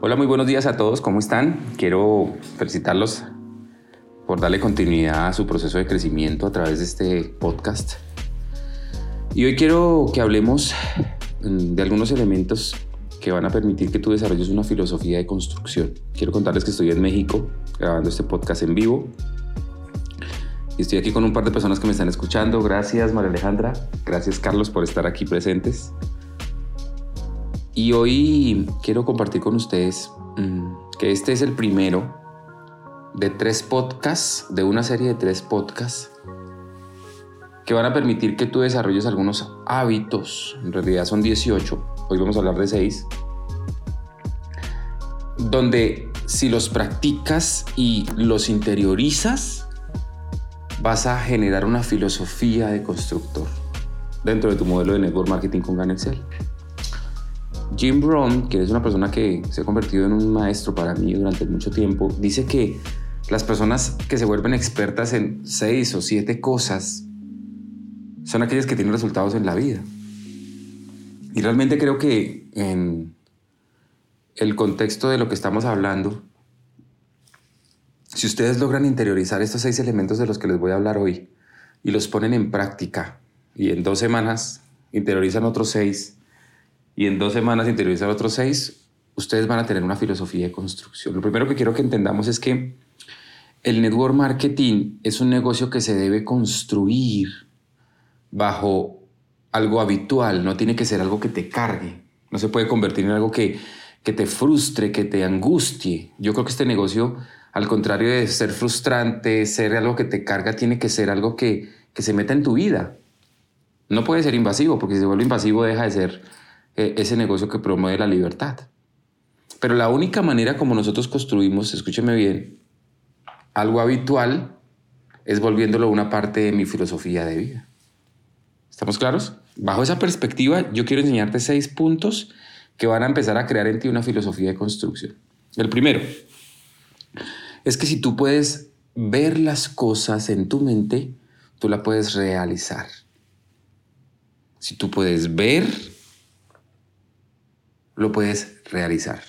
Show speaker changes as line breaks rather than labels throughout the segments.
Hola, muy buenos días a todos, ¿cómo están? Quiero felicitarlos por darle continuidad a su proceso de crecimiento a través de este podcast. Y hoy quiero que hablemos mm, de algunos elementos que van a permitir que tú desarrolles una filosofía de construcción. Quiero contarles que estoy en México grabando este podcast en vivo. Y estoy aquí con un par de personas que me están escuchando. Gracias María Alejandra, gracias Carlos por estar aquí presentes. Y hoy quiero compartir con ustedes mm, que este es el primero de tres podcasts, de una serie de tres podcasts, que van a permitir que tú desarrolles algunos hábitos. En realidad son 18, hoy vamos a hablar de 6, donde si los practicas y los interiorizas, vas a generar una filosofía de constructor dentro de tu modelo de network marketing con Gan Excel. Jim Brown, que es una persona que se ha convertido en un maestro para mí durante mucho tiempo, dice que las personas que se vuelven expertas en seis o siete cosas son aquellas que tienen resultados en la vida. Y realmente creo que en el contexto de lo que estamos hablando, si ustedes logran interiorizar estos seis elementos de los que les voy a hablar hoy y los ponen en práctica y en dos semanas interiorizan otros seis, y en dos semanas interiorizar otros seis, ustedes van a tener una filosofía de construcción. Lo primero que quiero que entendamos es que el network marketing es un negocio que se debe construir bajo algo habitual, no tiene que ser algo que te cargue, no se puede convertir en algo que, que te frustre, que te angustie. Yo creo que este negocio, al contrario de ser frustrante, ser algo que te carga, tiene que ser algo que, que se meta en tu vida. No puede ser invasivo, porque si se vuelve invasivo deja de ser eh, ese negocio que promueve la libertad. Pero la única manera como nosotros construimos, escúcheme bien, algo habitual es volviéndolo una parte de mi filosofía de vida. ¿Estamos claros? Bajo esa perspectiva, yo quiero enseñarte seis puntos que van a empezar a crear en ti una filosofía de construcción. El primero es que si tú puedes ver las cosas en tu mente, tú la puedes realizar. Si tú puedes ver lo puedes realizar.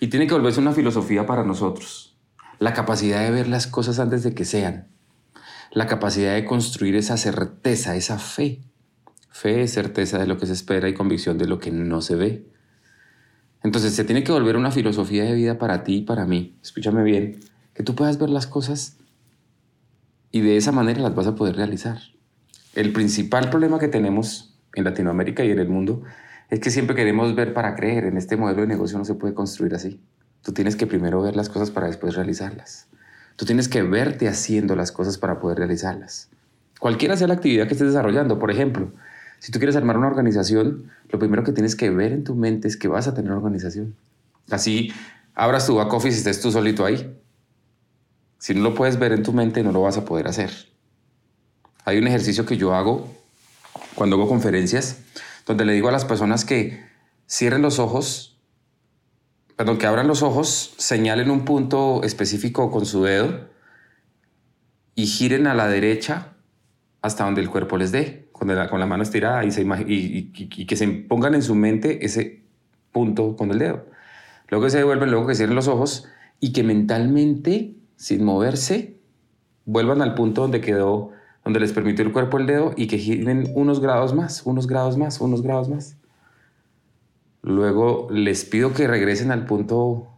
Y tiene que volverse una filosofía para nosotros. La capacidad de ver las cosas antes de que sean. La capacidad de construir esa certeza, esa fe. Fe es certeza de lo que se espera y convicción de lo que no se ve. Entonces se tiene que volver una filosofía de vida para ti y para mí. Escúchame bien, que tú puedas ver las cosas y de esa manera las vas a poder realizar. El principal problema que tenemos en Latinoamérica y en el mundo es que siempre queremos ver para creer. En este modelo de negocio no se puede construir así. Tú tienes que primero ver las cosas para después realizarlas. Tú tienes que verte haciendo las cosas para poder realizarlas. Cualquiera sea la actividad que estés desarrollando, por ejemplo, si tú quieres armar una organización, lo primero que tienes que ver en tu mente es que vas a tener organización. Así abras tu back office y estés tú solito ahí. Si no lo puedes ver en tu mente, no lo vas a poder hacer. Hay un ejercicio que yo hago cuando hago conferencias donde le digo a las personas que cierren los ojos, perdón, que abran los ojos, señalen un punto específico con su dedo y giren a la derecha hasta donde el cuerpo les dé, con la, con la mano estirada y, que se pongan en su mente ese punto con el dedo. Luego que se devuelven, luego que cierren los ojos y que mentalmente, sin moverse, vuelvan al punto donde quedó donde les permitió el cuerpo el dedo y que giren unos grados más, unos grados más, unos grados más. Luego les pido que regresen al punto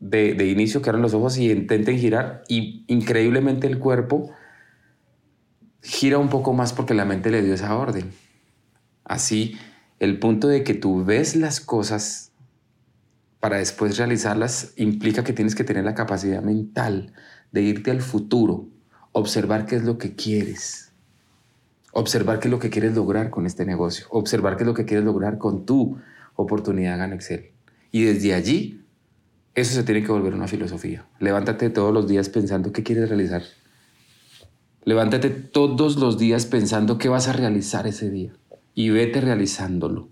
de, inicio, que abran los ojos y intenten girar y increíblemente el cuerpo gira un poco más porque la mente le dio esa orden. Así, el punto de que tú ves las cosas para después realizarlas implica que tienes que tener la capacidad mental de irte al futuro observar qué es lo que quieres, observar qué es lo que quieres lograr con este negocio, observar qué es lo que quieres lograr con tu oportunidad Gana Excel. Y desde allí, eso se tiene que volver una filosofía. Levántate todos los días pensando qué quieres realizar. Levántate todos los días pensando qué vas a realizar ese día y vete realizándolo.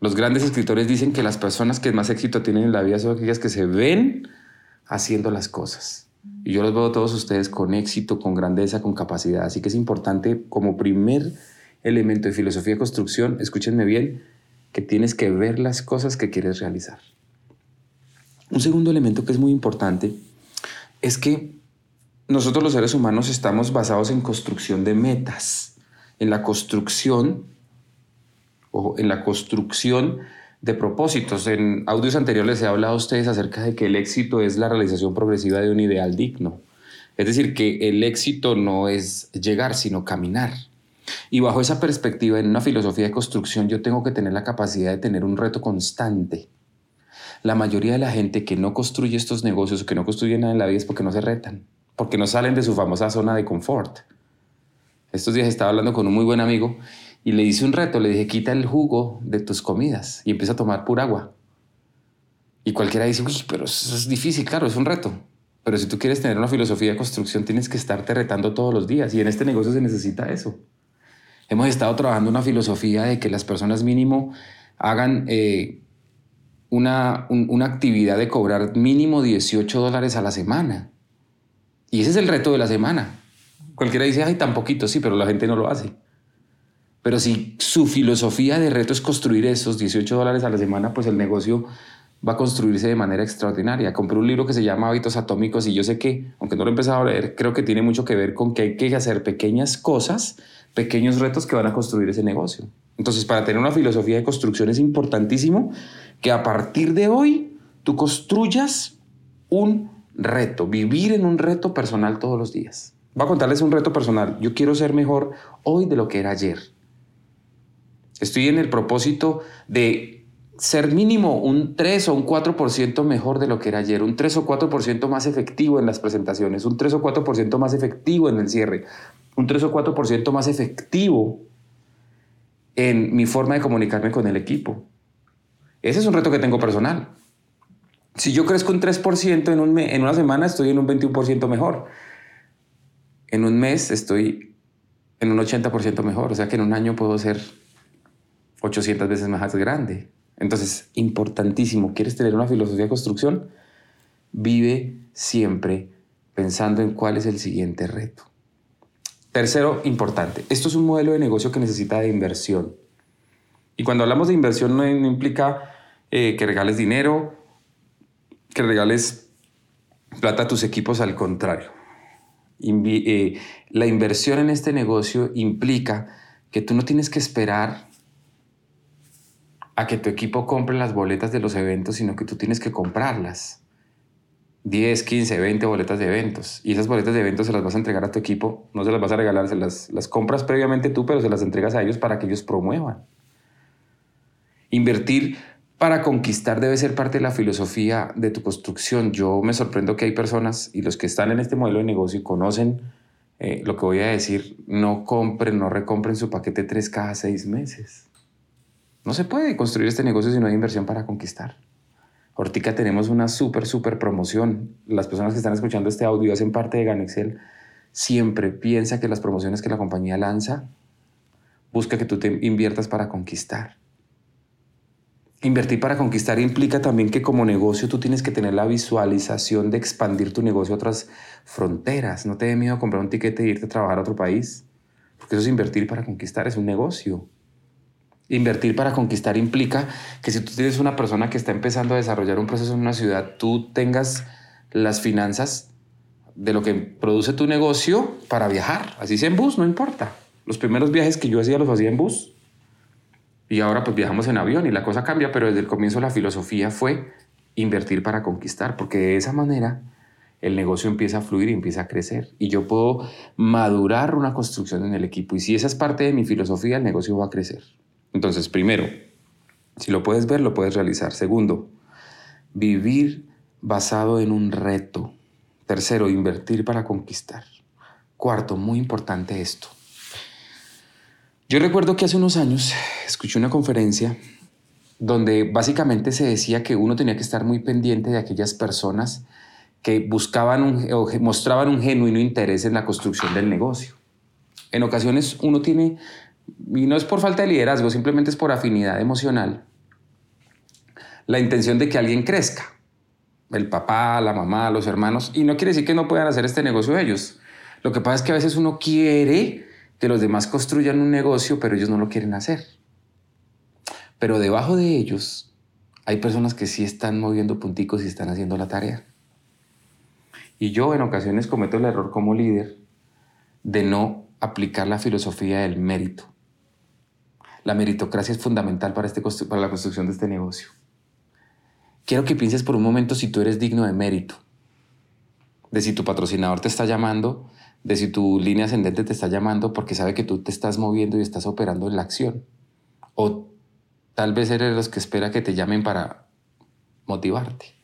Los grandes escritores dicen que las personas que más éxito tienen en la vida son aquellas que se ven haciendo las cosas. Y yo los veo a todos ustedes con éxito, con grandeza, con capacidad. Así que es importante como primer elemento de filosofía de construcción, escúchenme bien, que tienes que ver las cosas que quieres realizar. Un segundo elemento que es muy importante es que nosotros los seres humanos estamos basados en construcción de metas, en la construcción o en la construcción de propósitos. En audios anteriores he hablado a ustedes acerca de que el éxito es la realización progresiva de un ideal digno. Es decir, que el éxito no es llegar, sino caminar. Y bajo esa perspectiva, en una filosofía de construcción, yo tengo que tener la capacidad de tener un reto constante. La mayoría de la gente que no construye estos negocios o que no construye nada en la vida es porque no se retan, porque no salen de su famosa zona de confort. Estos días estaba hablando con un muy buen amigo y le hice un reto, le dije, quita el jugo de tus comidas y empieza a tomar pura agua. Y cualquiera dice, uy, pero eso es difícil, claro, es un reto. Pero si tú quieres tener una filosofía de construcción, tienes que estarte retando todos los días y en este negocio se necesita eso. Hemos estado trabajando una filosofía de que las personas mínimo hagan eh, una, una actividad de cobrar mínimo 18 dólares a la semana. Y ese es el reto de la semana. Cualquiera dice, ay, tan poquito, sí, pero la gente no lo hace. Pero si su filosofía de reto es construir esos 18 dólares a la semana, pues el negocio va a construirse de manera extraordinaria. Compré un libro que se llama Hábitos Atómicos y yo sé que, aunque no lo he empezado a leer, creo que tiene mucho que ver con que hay que hacer pequeñas cosas pequeños retos que van a construir ese negocio. Entonces, para tener una filosofía de construcción es importantísimo que a partir de hoy tú construyas un reto, vivir en un reto personal todos los días. Voy a contarles un reto personal. Yo quiero ser mejor hoy de lo que era ayer. Estoy en el propósito de ser mínimo un 3 o un 4% mejor de lo que era ayer, un 3 o 4% más efectivo en las presentaciones, un 3 o 4% más efectivo en el cierre, un 3 o 4% más efectivo en mi forma de comunicarme con el equipo. Ese es un reto que tengo personal. Si yo crezco un 3% en, un en una semana, estoy en un 21% mejor. En un mes estoy en un 80% mejor. O sea que en un año puedo ser 800 veces más grande. Entonces, importantísimo, ¿quieres tener una filosofía de construcción? Vive siempre pensando en cuál es el siguiente reto. Tercero, importante, esto es un modelo de negocio que necesita de inversión. Y cuando hablamos de inversión no, implica eh, que regales dinero, que regales plata a tus equipos, al contrario. Eh, la inversión en este negocio implica que tú no tienes que esperar a que tu equipo compre las boletas de los eventos, sino que tú tienes que comprarlas. 10, 15, 20 boletas de eventos. Y esas boletas de eventos se las vas a entregar a tu equipo, no se las vas a regalar, se las, compras previamente tú, pero se las entregas a ellos para que ellos promuevan. Invertir para conquistar debe ser parte de la filosofía de tu construcción. Yo me sorprendo que hay personas y los que están en este modelo de negocio conocen eh, lo que voy a decir, no compren, no recompren su paquete tres cada seis meses. No se puede construir este negocio si no hay inversión para conquistar. Ahorita tenemos una súper, súper promoción. Las personas que están escuchando este audio hacen parte de Ganexel. Siempre piensa que las promociones que la compañía lanza busca que tú te inviertas para conquistar. Invertir para conquistar implica también que como negocio tú tienes que tener la visualización de expandir tu negocio a otras fronteras. No te dé miedo comprar un tiquete e irte a trabajar a otro país, porque eso es invertir para conquistar, es un negocio. Invertir para conquistar implica que si tú tienes una persona que está empezando a desarrollar un proceso en una ciudad, tú tengas las finanzas de lo que produce tu negocio para viajar. Así sea en bus, no importa. Los primeros viajes que yo hacía los hacía en bus. Y ahora pues viajamos en avión y la cosa cambia, pero desde el comienzo la filosofía fue invertir para conquistar, porque de esa manera el negocio empieza a fluir y empieza a crecer. Y yo puedo madurar una construcción en el equipo. Y si esa es parte de mi filosofía, el negocio va a crecer. Entonces, primero, si lo puedes ver, lo puedes realizar. Segundo, vivir basado en un reto. Tercero, invertir para conquistar. Cuarto, muy importante esto. Yo recuerdo que hace unos años escuché una conferencia donde básicamente se decía que uno tenía que estar muy pendiente de aquellas personas que buscaban o mostraban un genuino interés en la construcción del negocio. En ocasiones uno tiene y no es por falta de liderazgo, simplemente es por afinidad emocional, la intención de que alguien crezca. El papá, la mamá, los hermanos. Y no quiere decir que no puedan hacer este negocio ellos. Lo que pasa es que a veces uno quiere que los demás construyan un negocio, pero ellos no lo quieren hacer. Pero debajo de ellos hay personas que sí están moviendo punticos y están haciendo la tarea. Y yo en ocasiones cometo el error como líder de no aplicar la filosofía del mérito. La meritocracia es fundamental para, este, para la construcción de este negocio. Quiero que pienses por un momento si tú eres digno de mérito, de si tu patrocinador te está llamando, de si tu línea ascendente te está llamando porque sabe que tú te estás moviendo y estás operando en la acción. O tal vez eres los que espera que te llamen para motivarte.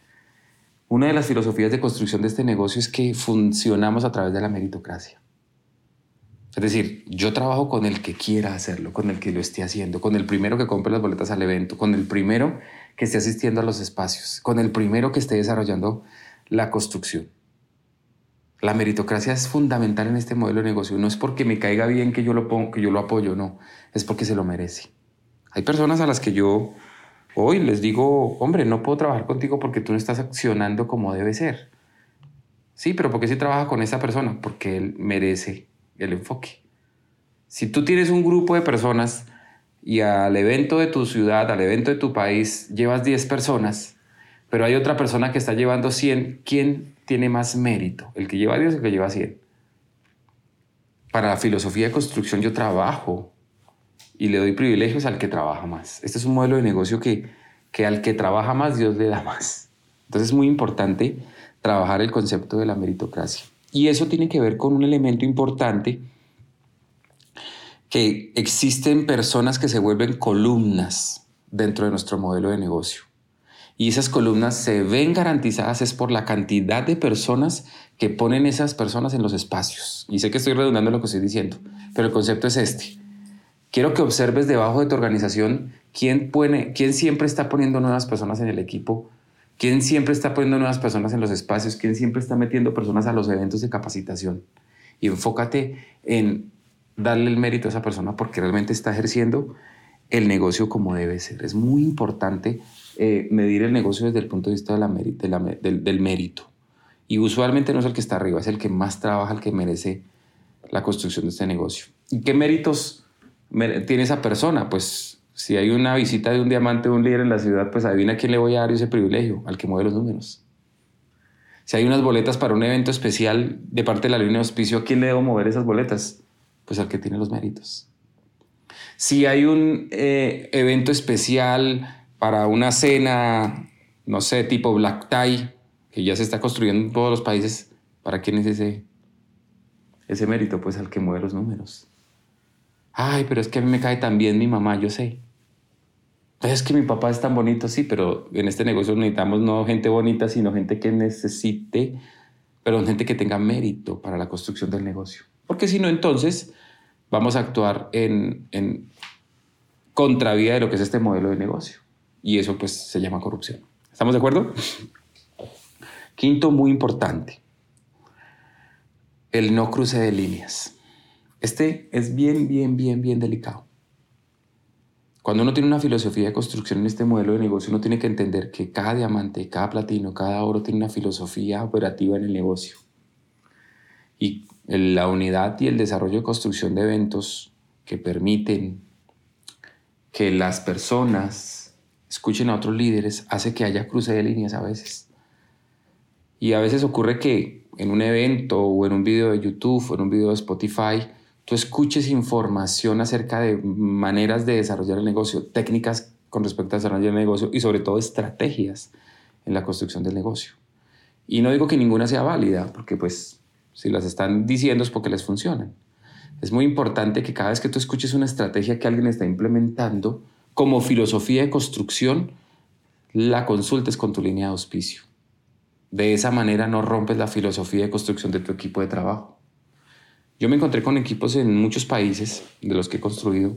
Una de las filosofías de construcción de este negocio es que funcionamos a través de la meritocracia. Es decir, yo trabajo con el que quiera hacerlo, con el que lo esté haciendo, con el primero que compre las boletas al evento, con el primero que esté asistiendo a los espacios, con el primero que esté desarrollando la construcción. La meritocracia es fundamental en este modelo de negocio. No es porque me caiga bien que yo lo pongo, que yo lo apoyo, no, es porque se lo merece. Hay personas a las que yo hoy les digo, hombre, no puedo trabajar contigo porque tú no estás accionando como debe ser. Sí, pero ¿por qué si trabaja con esa persona? Porque él merece el enfoque. Si tú tienes un grupo de personas y al evento de tu ciudad, al evento de tu país, llevas 10 personas, pero hay otra persona que está llevando 100, ¿quién tiene más mérito? ¿El que lleva 10 o el que lleva 100? Para la filosofía de construcción yo trabajo y le doy privilegios al que trabaja más. Este es un modelo de negocio que, que al que trabaja más Dios le da más. Entonces es muy importante trabajar el concepto de la meritocracia. Y eso tiene que ver con un elemento importante que existen personas que se vuelven columnas dentro de nuestro modelo de negocio. Y esas columnas se ven garantizadas es por la cantidad de personas que ponen esas personas en los espacios. Y sé que estoy redundando lo que estoy diciendo, pero el concepto es este. Quiero que observes debajo de tu organización quién, pone, quién siempre está poniendo nuevas personas en el equipo ¿Quién siempre está poniendo nuevas personas en los espacios? ¿Quién siempre está metiendo personas a los eventos de capacitación? Y enfócate en darle el mérito a esa persona porque realmente está ejerciendo el negocio como debe ser. Es muy importante eh, medir el negocio desde el punto de vista del, del mérito. Y usualmente no es el que está arriba, es el que más trabaja, el que merece la construcción de este negocio. ¿Y qué méritos tiene esa persona? Pues si hay una visita de un diamante de un líder en la ciudad, pues adivina a quién le voy a dar ese privilegio, al que mueve los números. Si hay unas boletas para un evento especial de parte de la línea de auspicio, ¿a quién le debo mover esas boletas? Pues al que tiene los méritos. Si hay un eh, evento especial para una cena, no sé, tipo Black Tie, que ya se está construyendo en todos los países, ¿para quién es ese, ese mérito? Pues al que mueve los números. Ay, pero es que a mí me cae tan bien mi mamá, yo sé. Es que mi papá es tan bonito, sí, pero en este negocio necesitamos no gente bonita, sino gente que necesite, pero gente que tenga mérito para la construcción del negocio. Porque si no, entonces vamos a actuar en, en contravía de lo que es este modelo de negocio. Y eso pues se llama corrupción. ¿Estamos de acuerdo? Quinto, muy importante, el no cruce de líneas. Este es bien, bien, bien, bien delicado. Cuando uno tiene una filosofía de construcción en este modelo de negocio, uno tiene que entender que cada diamante, cada platino, cada oro tiene una filosofía operativa en el negocio. Y la unidad y el desarrollo de construcción de eventos que permiten que las personas escuchen a otros líderes hace que haya cruce de líneas a veces. Y a veces ocurre que en un evento o en un video de YouTube o en un video de Spotify, tú escuches información acerca de maneras de desarrollar el negocio, técnicas con respecto a desarrollar el negocio y sobre todo estrategias en la construcción del negocio. Y no digo que ninguna sea válida, porque pues si las están diciendo es porque les funcionan. Es muy importante que cada vez que tú escuches una estrategia que alguien está implementando como filosofía de construcción, la consultes con tu línea de auspicio. De esa manera no rompes la filosofía de construcción de tu equipo de trabajo. Yo me encontré con equipos en muchos países de los que he construido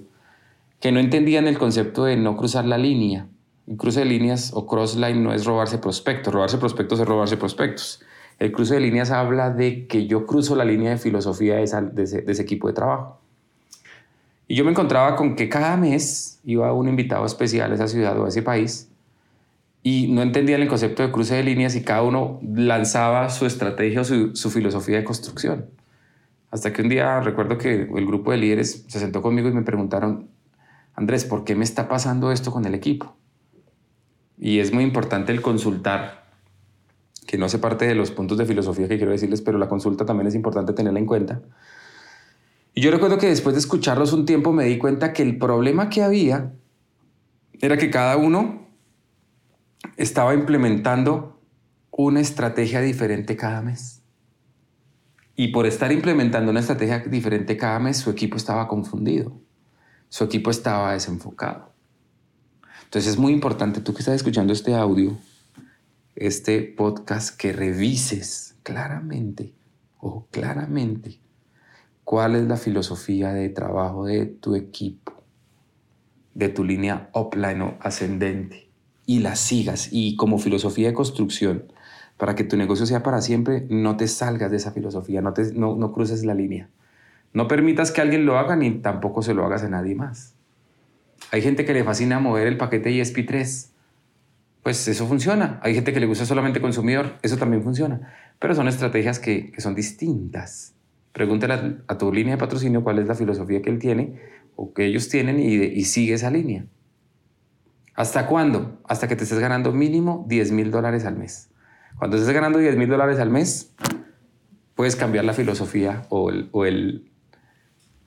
que no entendían el concepto de no cruzar la línea. El cruce de líneas o crossline no es robarse prospectos. Robarse prospectos es robarse prospectos. El cruce de líneas habla de que yo cruzo la línea de filosofía de, ese, equipo de trabajo. Y yo me encontraba con que cada mes iba un invitado especial a esa ciudad o a ese país y no entendían el concepto de cruce de líneas y cada uno lanzaba su estrategia o su filosofía de construcción. Hasta que un día recuerdo que el grupo de líderes se sentó conmigo y me preguntaron, Andrés, ¿por qué me está pasando esto con el equipo? Y es muy importante el consultar, que no hace parte de los puntos de filosofía que quiero decirles, pero la consulta también es importante tenerla en cuenta. Y yo recuerdo que después de escucharlos un tiempo me di cuenta que el problema que había era que cada uno estaba implementando una estrategia diferente cada mes. Y por estar implementando una estrategia diferente cada mes, su equipo estaba confundido, su equipo estaba desenfocado. Entonces es muy importante, tú que estás escuchando este audio, este podcast, que revises claramente, o claramente, cuál es la filosofía de trabajo de tu equipo, de tu línea upline o ascendente, y la sigas. Y como filosofía de construcción, para que tu negocio sea para siempre, no te salgas de esa filosofía, no, te, no, cruces la línea. No permitas que alguien lo haga ni tampoco se lo hagas a nadie más. Hay gente que le fascina mover el paquete ESP3. Pues eso funciona. Hay gente que le gusta solamente consumidor. Eso también funciona. Pero son estrategias que, son distintas. Pregúntale a, tu línea de patrocinio cuál es la filosofía que él tiene o que ellos tienen y, y sigue esa línea. ¿Hasta cuándo? Hasta que te estés ganando mínimo 10 mil dólares al mes. Cuando estés ganando 10 mil dólares al mes, puedes cambiar la filosofía o, el,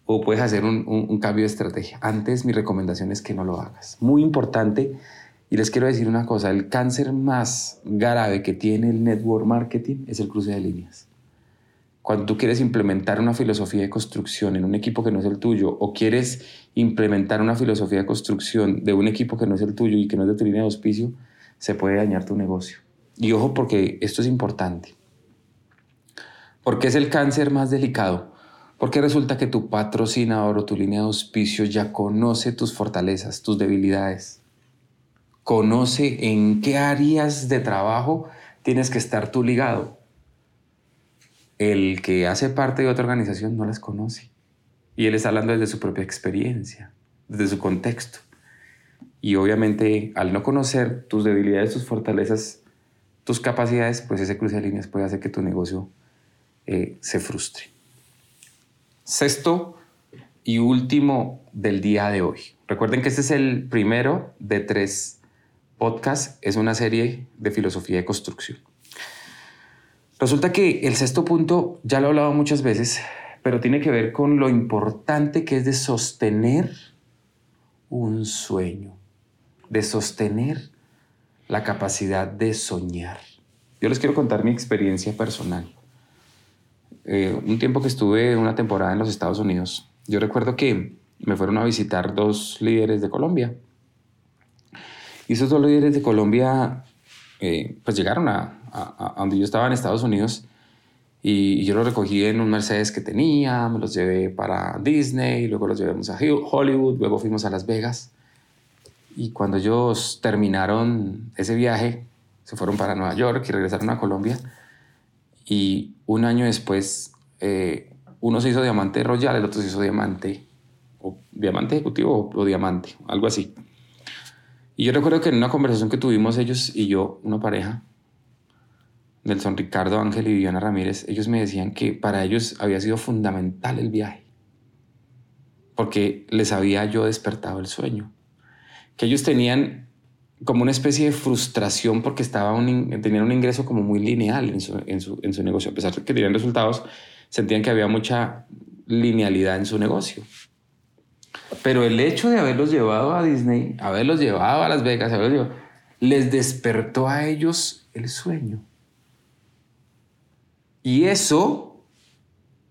o, puedes hacer un, un, cambio de estrategia. Antes mi recomendación es que no lo hagas. Muy importante. Y les quiero decir una cosa, el cáncer más grave que tiene el network marketing es el cruce de líneas. Cuando tú quieres implementar una filosofía de construcción en un equipo que no es el tuyo o quieres implementar una filosofía de construcción de un equipo que no es el tuyo y que no es de tu línea de auspicio, se puede dañar tu negocio. Y ojo porque esto es importante. ¿Por qué es el cáncer más delicado? Porque resulta que tu patrocinador o tu línea de auspicio ya conoce tus fortalezas, tus debilidades. Conoce en qué áreas de trabajo tienes que estar tú ligado. El que hace parte de otra organización no las conoce. Y él está hablando desde su propia experiencia, desde su contexto. Y obviamente al no conocer tus debilidades, tus fortalezas, tus capacidades, pues ese cruce de líneas puede hacer que tu negocio eh, se frustre. Sexto y último del día de hoy. Recuerden que este es el primero de tres podcasts. Es una serie de filosofía de construcción. Resulta que el sexto punto, ya lo he hablado muchas veces, pero tiene que ver con lo importante que es de sostener un sueño, de sostener la capacidad de soñar. Yo les quiero contar mi experiencia personal. Eh, un tiempo que estuve una temporada en los Estados Unidos, yo recuerdo que me fueron a visitar dos líderes de Colombia. Y esos dos líderes de Colombia, eh, pues llegaron a, a, donde yo estaba en Estados Unidos y, yo los recogí en un Mercedes que tenía, me los llevé para Disney, luego los llevamos a Hollywood, luego fuimos a Las Vegas. Y cuando ellos terminaron ese viaje, se fueron para Nueva York y regresaron a Colombia. Y un año después, eh, uno se hizo diamante royal, el otro se hizo diamante, o diamante ejecutivo o, diamante, algo así. Y yo recuerdo que en una conversación que tuvimos ellos y yo, una pareja, Nelson Ricardo Ángel y Viviana Ramírez, ellos me decían que para ellos había sido fundamental el viaje, porque les había yo despertado el sueño que ellos tenían como una especie de frustración porque estaba tenían un ingreso como muy lineal en su, negocio. A pesar de que tenían resultados, sentían que había mucha linealidad en su negocio. Pero el hecho de haberlos llevado a Disney, haberlos llevado a Las Vegas, les despertó a ellos el sueño. Y eso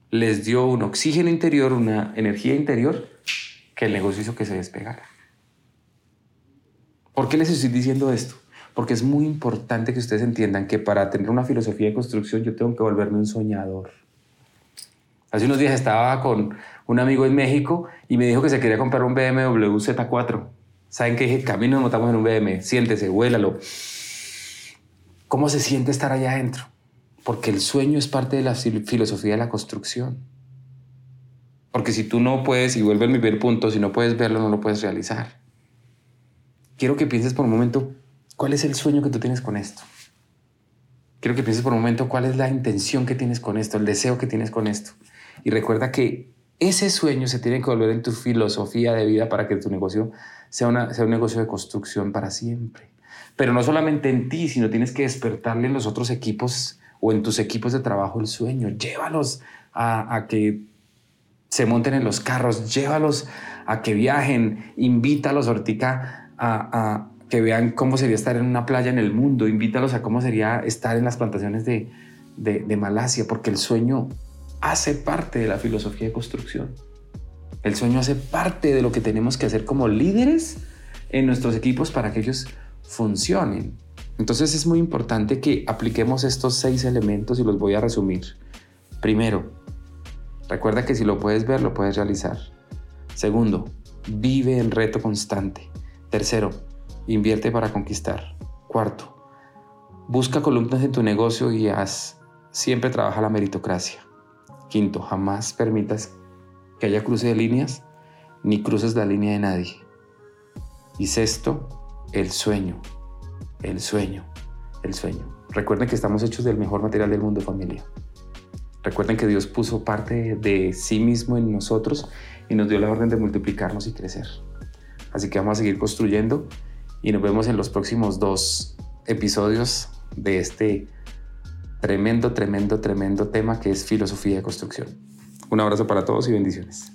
les dio un oxígeno interior, una energía interior que el negocio hizo que se despegara. ¿Por qué les estoy diciendo esto? Porque es muy importante que ustedes entiendan que para tener una filosofía de construcción yo tengo que volverme un soñador. Hace unos días estaba con un amigo en México y me dijo que se quería comprar un BMW Z4. ¿Saben qué dije? Camino nos montamos en un BMW. Siéntese, huélalo. ¿Cómo se siente estar allá adentro? Porque el sueño es parte de la filosofía de la construcción. Porque si tú no puedes, y vuelve al primer punto, si no puedes verlo, no lo puedes realizar quiero que pienses por un momento cuál es el sueño que tú tienes con esto. Quiero que pienses por un momento cuál es la intención que tienes con esto, el deseo que tienes con esto. Y recuerda que ese sueño se tiene que volver en tu filosofía de vida para que tu negocio sea, sea un negocio de construcción para siempre. Pero no solamente en ti, sino tienes que despertarle en los otros equipos o en tus equipos de trabajo el sueño. Llévalos a, que se monten en los carros, llévalos a que viajen, invítalos ahorita a, que vean cómo sería estar en una playa en el mundo, invítalos a cómo sería estar en las plantaciones de, de, Malasia, porque el sueño hace parte de la filosofía de construcción. El sueño hace parte de lo que tenemos que hacer como líderes en nuestros equipos para que ellos funcionen. Entonces es muy importante que apliquemos estos seis elementos y los voy a resumir. Primero, recuerda que si lo puedes ver, lo puedes realizar. Segundo, vive en reto constante. Tercero, invierte para conquistar. Cuarto, busca columnas en tu negocio y haz, siempre trabaja la meritocracia. Quinto, jamás permitas que haya cruce de líneas ni cruces la línea de nadie. Y sexto, el sueño, el sueño, el sueño. Recuerden que estamos hechos del mejor material del mundo, familia. Recuerden que Dios puso parte de sí mismo en nosotros y nos dio la orden de multiplicarnos y crecer. Así que vamos a seguir construyendo y nos vemos en los próximos dos episodios de este tremendo, tremendo, tremendo tema que es filosofía de construcción. Un abrazo para todos y bendiciones.